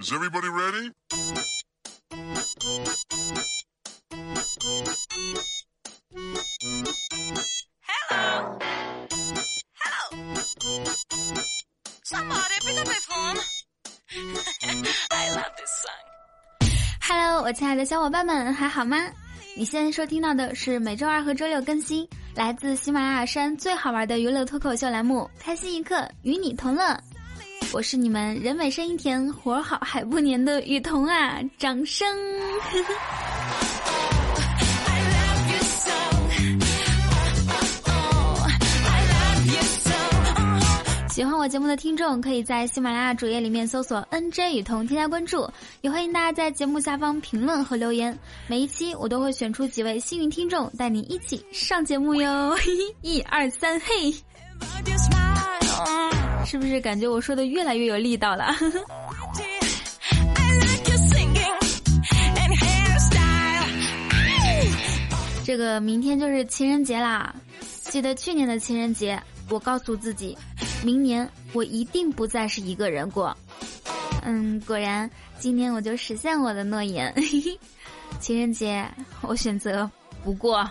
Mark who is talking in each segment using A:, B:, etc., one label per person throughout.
A: Is everybody ready?
B: Hello. Hello. Somebody pick up my phone. I love this song.
C: Hello，我亲爱的小伙伴们，还好吗？你现在收听到的是每周二和周六更新，来自喜马拉雅山最好玩的娱乐脱口秀栏目《开心一刻，与你同乐》。我是你们人美声音甜、活好还不粘的雨桐啊！掌声！喜欢我节目的听众，可以在喜马拉雅主页里面搜索 “nj 雨桐”添加关注，也欢迎大家在节目下方评论和留言。每一期我都会选出几位幸运听众，带你一起上节目哟！一二三，嘿！是不是感觉我说的越来越有力道了？这个明天就是情人节啦！记得去年的情人节，我告诉自己。明年我一定不再是一个人过。嗯，果然今年我就实现我的诺言。情人节我选择不过。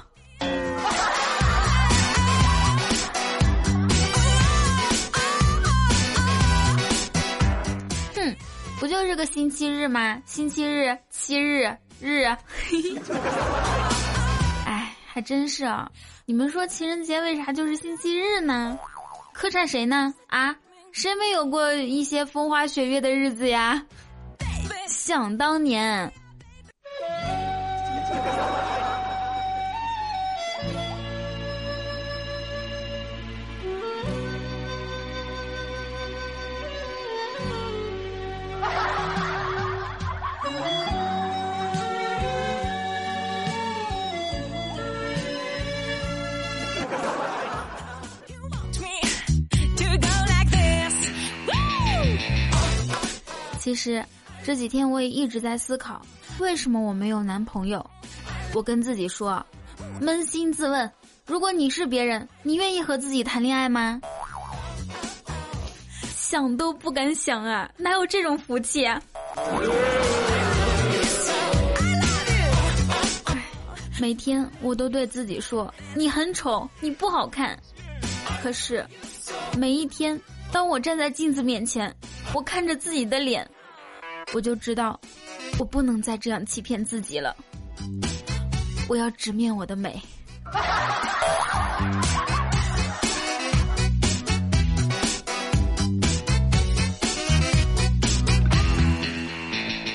C: 就是个星期日嘛？星期日，七日日。哎，还真是啊！你们说情人节为啥就是星期日呢？客串谁呢？啊，谁没有过一些风花雪月的日子呀？想当年。其实，这几天我也一直在思考，为什么我没有男朋友？我跟自己说，扪心自问，如果你是别人，你愿意和自己谈恋爱吗？想都不敢想啊，哪有这种福气啊！每天我都对自己说，你很丑，你不好看。可是，每一天，当我站在镜子面前，我看着自己的脸。我就知道，我不能再这样欺骗自己了。我要直面我的美。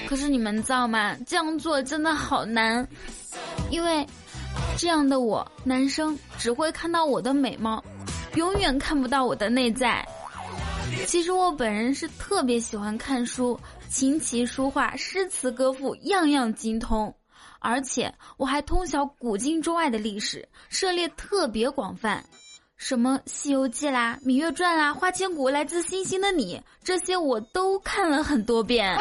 C: 可是你们知道吗？这样做真的好难，因为这样的我，男生只会看到我的美貌，永远看不到我的内在。其实我本人是特别喜欢看书。琴棋书画、诗词歌赋，样样精通，而且我还通晓古今中外的历史，涉猎特别广泛，什么《西游记》啦、《芈月传》啦、《花千骨》、来自星星的你，这些我都看了很多遍。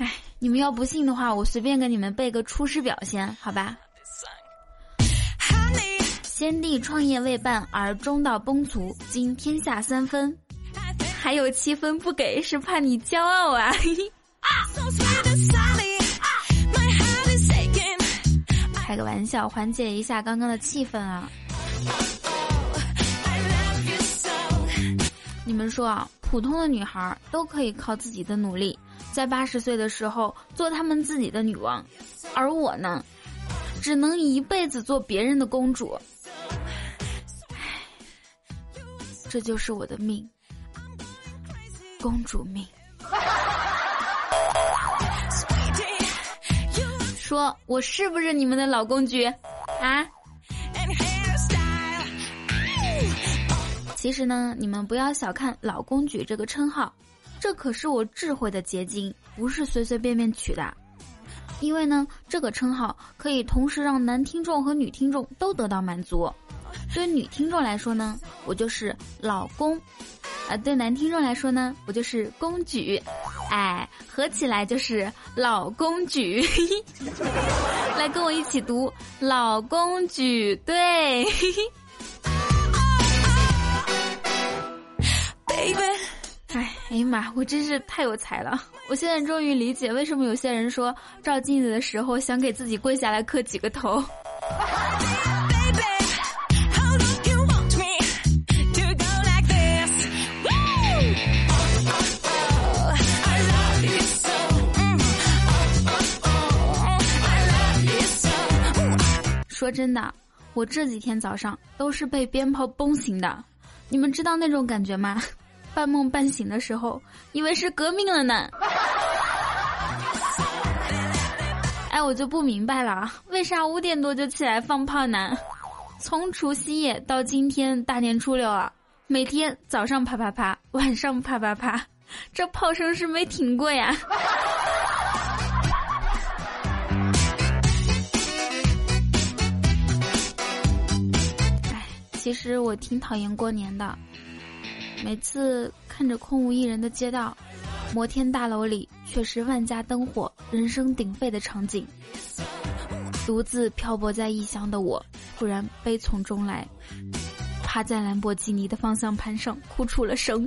C: 哎，你们要不信的话，我随便给你们背个出师表先，好吧？先帝创业未半而中道崩殂，今天下三分。还有七分不给，是怕你骄傲啊！开个玩笑，缓解一下刚刚的气氛啊！你们说啊，普通的女孩都可以靠自己的努力，在八十岁的时候做他们自己的女王，而我呢，只能一辈子做别人的公主。唉，这就是我的命。公主命，说我是不是你们的老公举啊？其实呢，你们不要小看“老公举”这个称号，这可是我智慧的结晶，不是随随便便取的。因为呢，这个称号可以同时让男听众和女听众都得到满足。对女听众来说呢，我就是老公。啊，对男听众来说呢，我就是公举，哎，合起来就是老公举，来跟我一起读老公举，对。哎，哎呀妈，我真是太有才了！我现在终于理解为什么有些人说照镜子的时候想给自己跪下来磕几个头。说真的，我这几天早上都是被鞭炮崩醒的，你们知道那种感觉吗？半梦半醒的时候，以为是革命了呢。哎，我就不明白了，为啥五点多就起来放炮呢？从除夕夜到今天大年初六啊，每天早上啪啪啪，晚上啪啪啪，这炮声是没停过呀。实我挺讨厌过年的，每次看着空无一人的街道，摩天大楼里却是万家灯火、人声鼎沸的场景。独自漂泊在异乡的我，突然悲从中来，趴在兰博基尼的方向盘上哭出了声。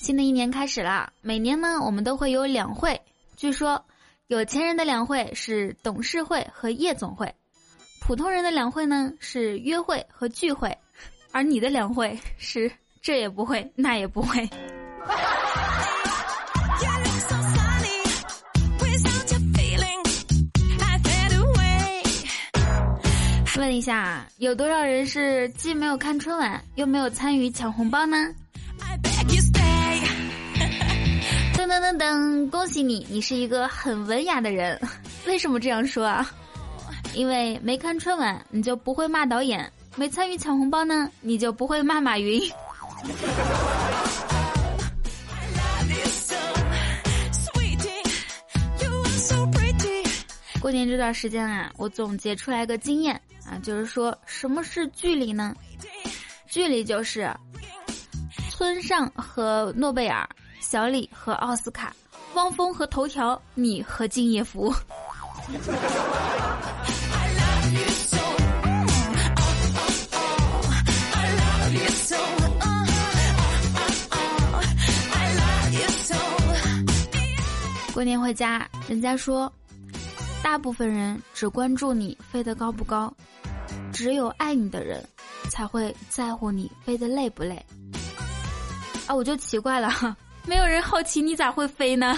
C: 新的一年开始啦，每年呢，我们都会有两会，据说。有钱人的两会是董事会和夜总会，普通人的两会呢是约会和聚会，而你的两会是这也不会那也不会。问一下，有多少人是既没有看春晚又没有参与抢红包呢？噔噔噔！恭喜你，你是一个很文雅的人。为什么这样说啊？因为没看春晚，你就不会骂导演；没参与抢红包呢，你就不会骂马云。过年这段时间啊，我总结出来个经验啊，就是说什么是距离呢？距离就是村上和诺贝尔。小李和奥斯卡，汪峰和头条，你和敬业福。过年回家，人家说，大部分人只关注你飞得高不高，只有爱你的人，才会在乎你飞得累不累。啊，我就奇怪了。没有人好奇你咋会飞呢？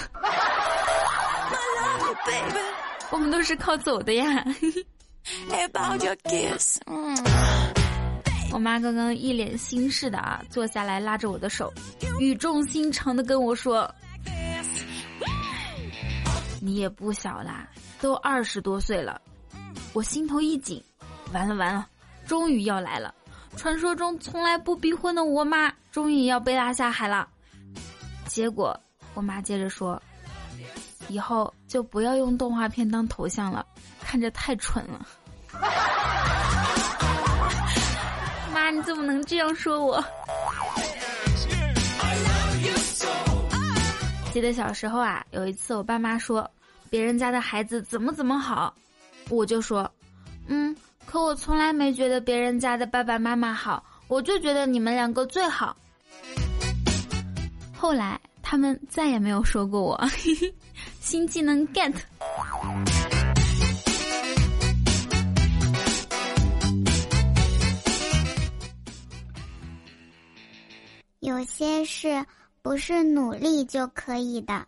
C: 我们都是靠走的呀。我妈刚刚一脸心事的啊，坐下来拉着我的手，语重心长的跟我说：“你也不小啦，都二十多岁了。”我心头一紧，完了完了，终于要来了！传说中从来不逼婚的我妈，终于要被拉下海了。结果，我妈接着说：“以后就不要用动画片当头像了，看着太蠢了。”妈，你怎么能这样说我？记得小时候啊，有一次我爸妈说别人家的孩子怎么怎么好，我就说：“嗯，可我从来没觉得别人家的爸爸妈妈好，我就觉得你们两个最好。”后来。他们再也没有说过我 新技能 get。
A: 有些事不是努力就可以的，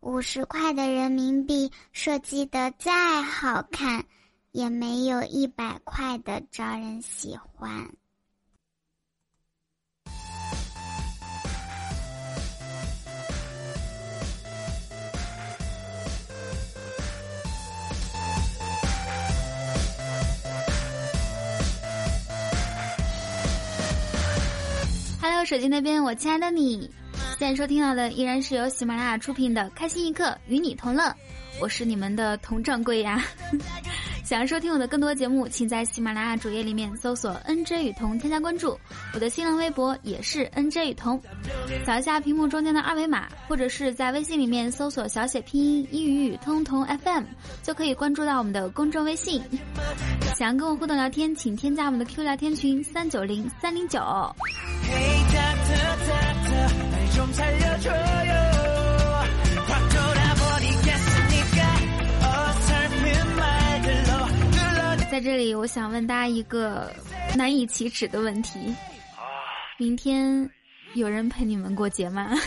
A: 五十块的人民币设计的再好看，也没有一百块的招人喜欢。
C: 手机那边，我亲爱的你，现在收听到的依然是由喜马拉雅出品的《开心一刻与你同乐》，我是你们的佟掌柜呀。想要收听我的更多节目，请在喜马拉雅主页里面搜索 “nj 雨桐”，添加关注。我的新浪微博也是 “nj 雨桐”，扫一下屏幕中间的二维码，或者是在微信里面搜索小写拼音“一语语通同 FM”，就可以关注到我们的公众微信。想要跟我互动聊天，请添加我们的 Q 聊天群三九零三零九。在这里，我想问大家一个难以启齿的问题：明天有人陪你们过节吗？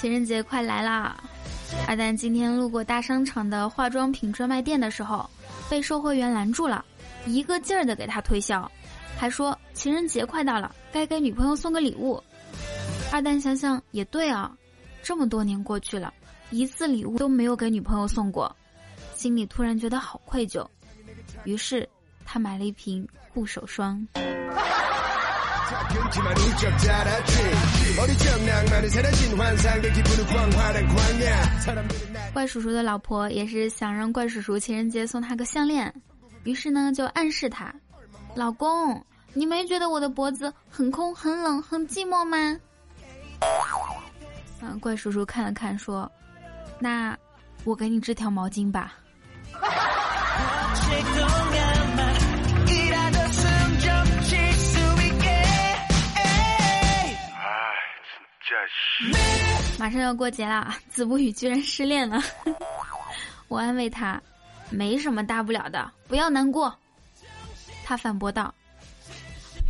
C: 情人节快来啦！阿蛋今天路过大商场的化妆品专卖店的时候，被售货员拦住了，一个劲儿的给他推销，还说情人节快到了，该给女朋友送个礼物。二蛋想想也对啊。这么多年过去了，一次礼物都没有给女朋友送过，心里突然觉得好愧疚，于是他买了一瓶护手霜。怪叔叔的老婆也是想让怪叔叔情人节送她个项链，于是呢就暗示他：“老公，你没觉得我的脖子很空、很冷、很寂寞吗？”嗯，怪叔叔看了看，说：“那我给你织条毛巾吧。”马上要过节了，子不语居然失恋了。我安慰他：“没什么大不了的，不要难过。”他反驳道：“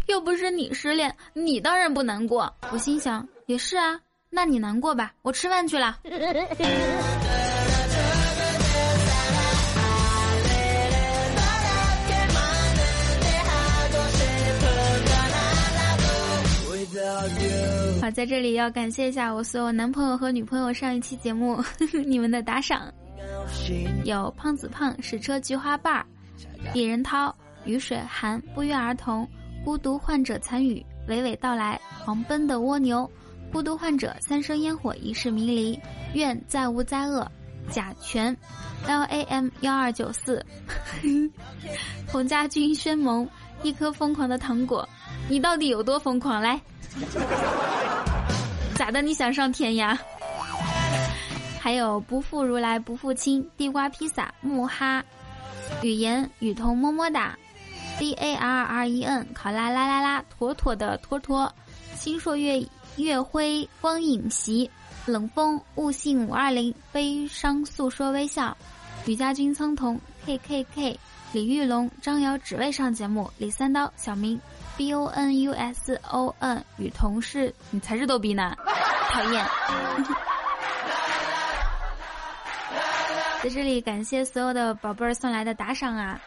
C: 又不是你失恋，你当然不难过。”我心想：“也是啊。”那你难过吧，我吃饭去了。在这里要感谢一下我所有男朋友和女朋友上一期节目 你们的打赏，有胖子胖矢车菊花瓣儿、李仁涛、雨水寒不约而同、孤独患者参与、娓娓道来、狂奔的蜗牛。孤独患者，三生烟火，一世迷离，愿再无灾厄。甲醛，L A M 幺二九四，洪家军宣萌，一颗疯狂的糖果，你到底有多疯狂？来，咋的？你想上天呀？还有不负如来不负卿，地瓜披萨，木哈，语言雨桐么么哒，D A R R E N 考拉啦啦啦，妥妥的妥妥，星朔月。月辉光影袭，冷风悟性五二零，悲伤诉说微笑，吕家军苍桐 K K K，李玉龙张瑶只为上节目，李三刀小明 B O N U S O N 与同事你才是逗逼呢，讨厌。在这里感谢所有的宝贝儿送来的打赏啊，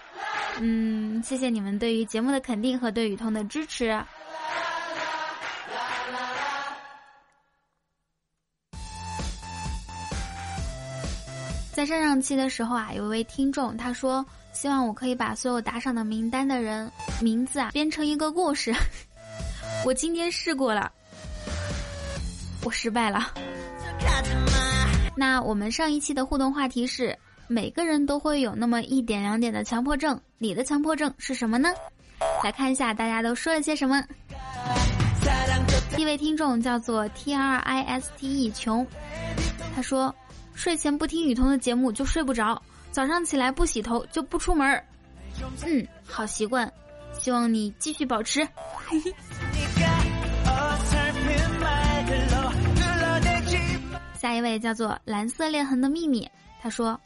C: 嗯，谢谢你们对于节目的肯定和对雨桐的支持。在上上期的时候啊，有一位听众他说希望我可以把所有打赏的名单的人名字啊编成一个故事。我今天试过了，我失败了。那我们上一期的互动话题是：每个人都会有那么一点两点的强迫症，你的强迫症是什么呢？来看一下大家都说了些什么。一位听众叫做 T R I S T E 穷，他说。睡前不听雨桐的节目就睡不着，早上起来不洗头就不出门儿。嗯，好习惯，希望你继续保持。下一位叫做蓝色裂痕的秘密，他说：“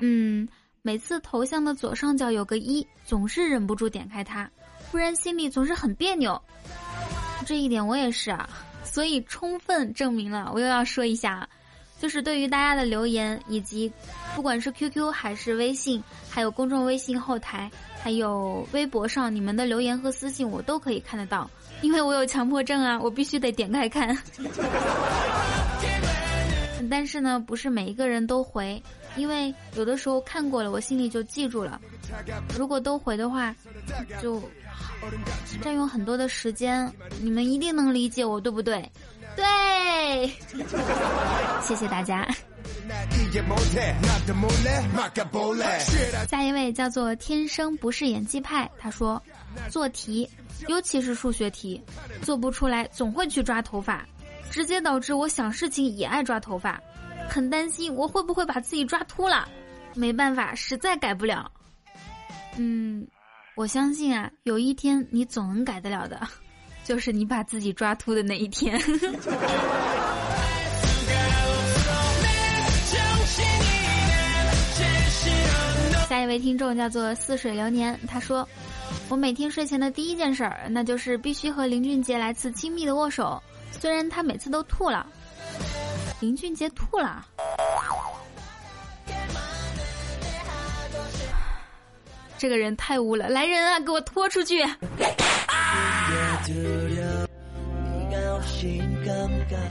C: 嗯，每次头像的左上角有个一，总是忍不住点开它，不然心里总是很别扭。这一点我也是啊，所以充分证明了，我又要说一下。”就是对于大家的留言，以及不管是 QQ 还是微信，还有公众微信后台，还有微博上你们的留言和私信，我都可以看得到，因为我有强迫症啊，我必须得点开看。但是呢，不是每一个人都回，因为有的时候看过了，我心里就记住了。如果都回的话，就占用很多的时间，你们一定能理解我，对不对？对，谢谢大家。下一位叫做天生不是演技派，他说，做题，尤其是数学题，做不出来总会去抓头发，直接导致我想事情也爱抓头发，很担心我会不会把自己抓秃了，没办法，实在改不了。嗯，我相信啊，有一天你总能改得了的，就是你把自己抓秃的那一天。下一位听众叫做似水流年，他说：“我每天睡前的第一件事儿，那就是必须和林俊杰来次亲密的握手。虽然他每次都吐了，林俊杰吐了，这个人太污了！来人啊，给我拖出去！”啊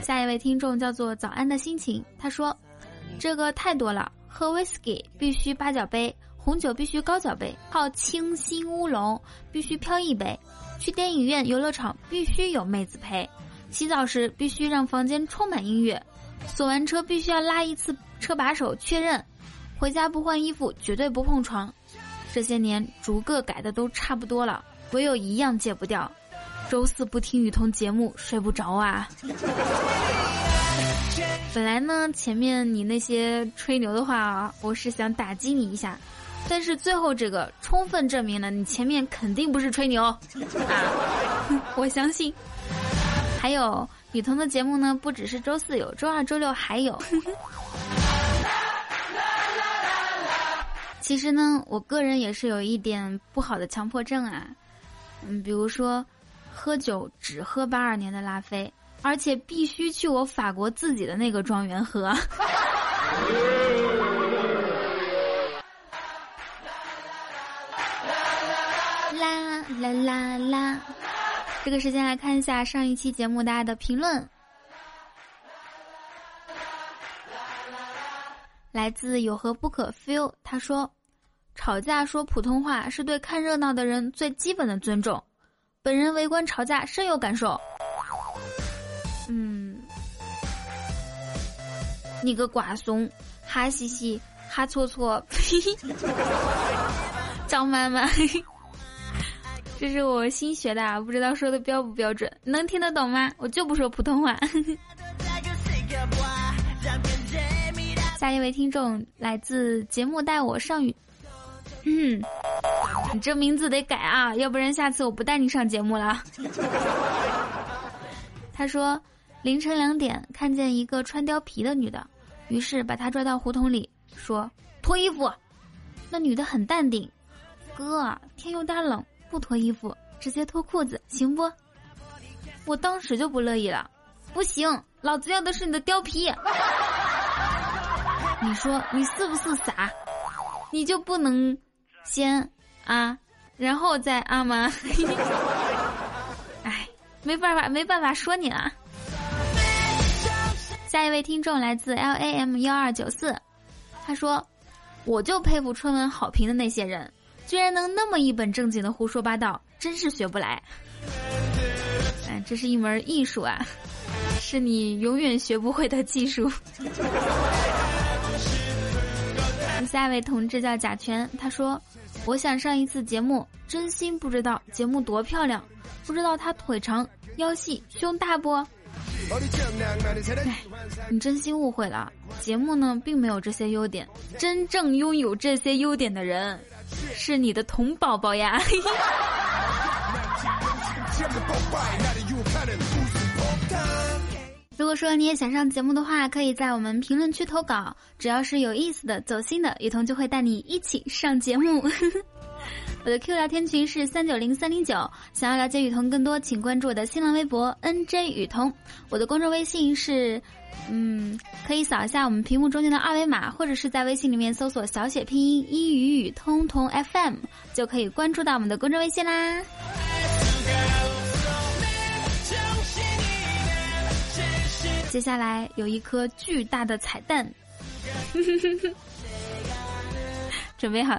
C: 下一位听众叫做早安的心情，他说：“这个太多了，喝威士忌必须八角杯。”红酒必须高脚杯，泡清新乌龙必须飘逸杯，去电影院、游乐场必须有妹子陪，洗澡时必须让房间充满音乐，锁完车必须要拉一次车把手确认，回家不换衣服绝对不碰床。这些年逐个改的都差不多了，唯有一样戒不掉，周四不听雨桐节目睡不着啊。本来呢，前面你那些吹牛的话啊，我是想打击你一下。但是最后这个充分证明了你前面肯定不是吹牛啊！我相信。还有雨桐的节目呢，不只是周四有，周二、周六还有。其实呢，我个人也是有一点不好的强迫症啊，嗯，比如说喝酒只喝八二年的拉菲，而且必须去我法国自己的那个庄园喝。啦啦啦啦！这个时间来看一下上一期节目大家的评论，来自有何不可 feel，他说：“吵架说普通话是对看热闹的人最基本的尊重，本人围观吵架深有感受。”嗯，你个瓜怂，哈嘻嘻，哈搓搓，张妈妈。这是我新学的，不知道说的标不标准，能听得懂吗？我就不说普通话。下一位听众来自节目带我上雨，嗯，你这名字得改啊，要不然下次我不带你上节目了。他说，凌晨两点看见一个穿貂皮的女的，于是把她拽到胡同里，说脱衣服。那女的很淡定，哥，天有点冷。不脱衣服，直接脱裤子，行不？我当时就不乐意了，不行，老子要的是你的貂皮。你说你是不是傻？你就不能先啊，然后再啊吗？哎，没办法，没办法说你了。下一位听众来自 L A M 幺二九四，他说：“我就佩服春晚好评的那些人。”居然能那么一本正经的胡说八道，真是学不来。哎，这是一门艺术啊，是你永远学不会的技术。下一位同志叫贾全，他说：“我想上一次节目，真心不知道节目多漂亮，不知道他腿长腰细胸大不？”哎，你真心误会了，节目呢并没有这些优点，真正拥有这些优点的人。是你的童宝宝呀！如果说你也想上节目的话，可以在我们评论区投稿，只要是有意思的、走心的，雨桐就会带你一起上节目。我的 Q 聊天群是三九零三零九，想要了解雨桐更多，请关注我的新浪微博 NJ 雨桐，我的公众微信是。嗯，可以扫一下我们屏幕中间的二维码，或者是在微信里面搜索小写拼音一语雨通同 FM，就可以关注到我们的公众微信啦。接下来有一颗巨大的彩蛋，准备好。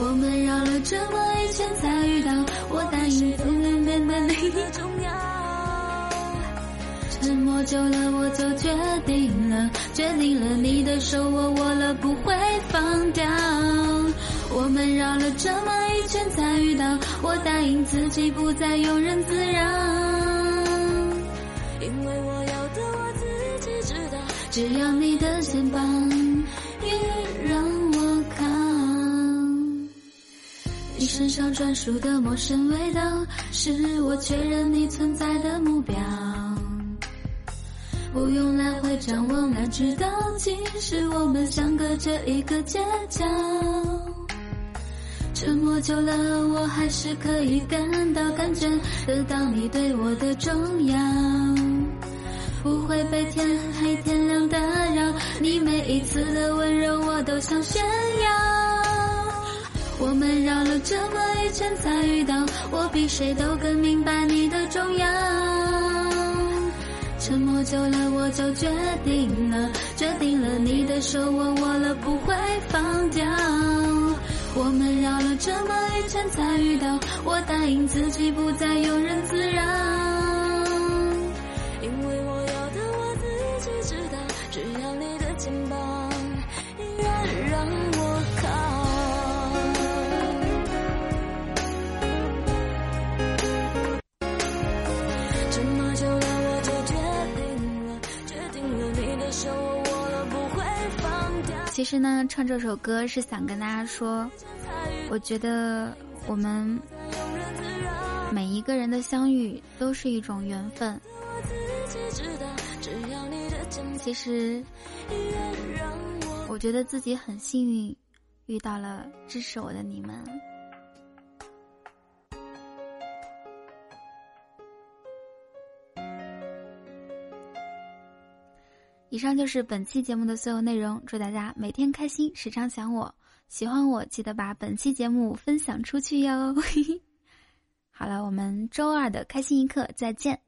D: 我们绕了这么一圈才遇到，我答应不能变得你的重要。沉默久了我就决定了，决定了你的手我握了不会放掉。我们绕了这么一圈才遇到，我答应自己不再庸人自扰，因为我要的我自己知道，只要你的肩膀身上专属的陌生味道，是我确认你存在的目标。不用来回张望，哪知道其实我们相隔着一个街角。沉默久了，我还是可以感到、感觉得到你对我的重要，不会被天黑天亮打扰。你每一次的温柔，我都想炫耀。我们绕了这么一圈才遇到，我比谁都更明白你的重要。沉默久了，我就决定了，决定了你的手我握了不会放掉。我们绕了这么一圈才遇到，我答应自己不再庸人自扰，
C: 其实呢，唱这首歌是想跟大家说，我觉得我们每一个人的相遇都是一种缘分。其实，我觉得自己很幸运，遇到了支持我的你们。以上就是本期节目的所有内容，祝大家每天开心，时常想我。喜欢我，记得把本期节目分享出去哟。好了，我们周二的开心一刻再见。